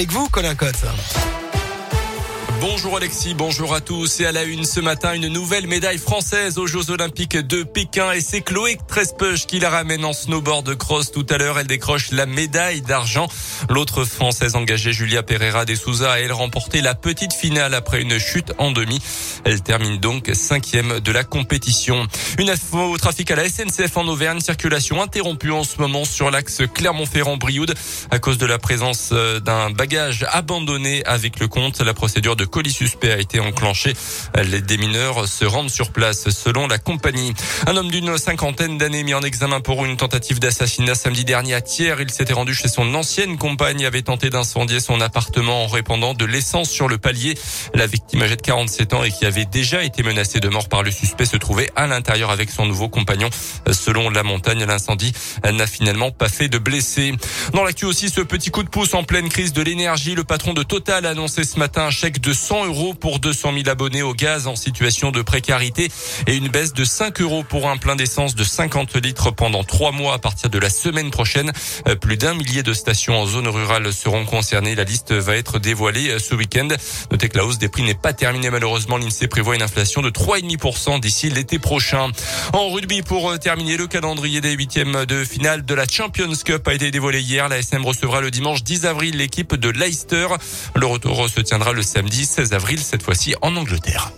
Avec vous, Colin Cotte. Bonjour Alexis, bonjour à tous. Et à la une ce matin, une nouvelle médaille française aux Jeux Olympiques de Pékin. Et c'est Chloé Trespeuch qui la ramène en snowboard cross. Tout à l'heure, elle décroche la médaille d'argent. L'autre française engagée, Julia Pereira de Souza, a elle remporté la petite finale après une chute en demi. Elle termine donc cinquième de la compétition. Une info au trafic à la SNCF en Auvergne. Circulation interrompue en ce moment sur l'axe Clermont-Ferrand-Brioude à cause de la présence euh, d'un bagage abandonné avec le compte. La procédure de colis suspect a été enclenché. Les démineurs se rendent sur place selon la compagnie. Un homme d'une cinquantaine d'années mis en examen pour une tentative d'assassinat samedi dernier à Thiers. Il s'était rendu chez son ancienne compagne, avait tenté d'incendier son appartement en répandant de l'essence sur le palier. La victime âgée de 47 ans et qui avait déjà été menacée de mort par le suspect se trouvait à l'intérieur avec son nouveau compagnon. Selon la montagne, l'incendie n'a finalement pas fait de blessés. Dans l'actu aussi, ce petit coup de pouce en pleine crise de l'énergie, le patron de Total a annoncé ce matin un chèque de 100 euros pour 200 000 abonnés au gaz en situation de précarité et une baisse de 5 euros pour un plein d'essence de 50 litres pendant trois mois à partir de la semaine prochaine. Euh, plus d'un millier de stations en zone rurale seront concernées. La liste va être dévoilée euh, ce week-end. Notez que la hausse des prix n'est pas terminée malheureusement. L'INSEE prévoit une inflation de 3,5% d'ici l'été prochain. En rugby, pour euh, terminer, le calendrier des huitièmes de finale de la Champions Cup a été dévoilé hier. La SM recevra le dimanche 10 avril l'équipe de Leicester. Le retour se tiendra le samedi 16 avril, cette fois-ci en Angleterre.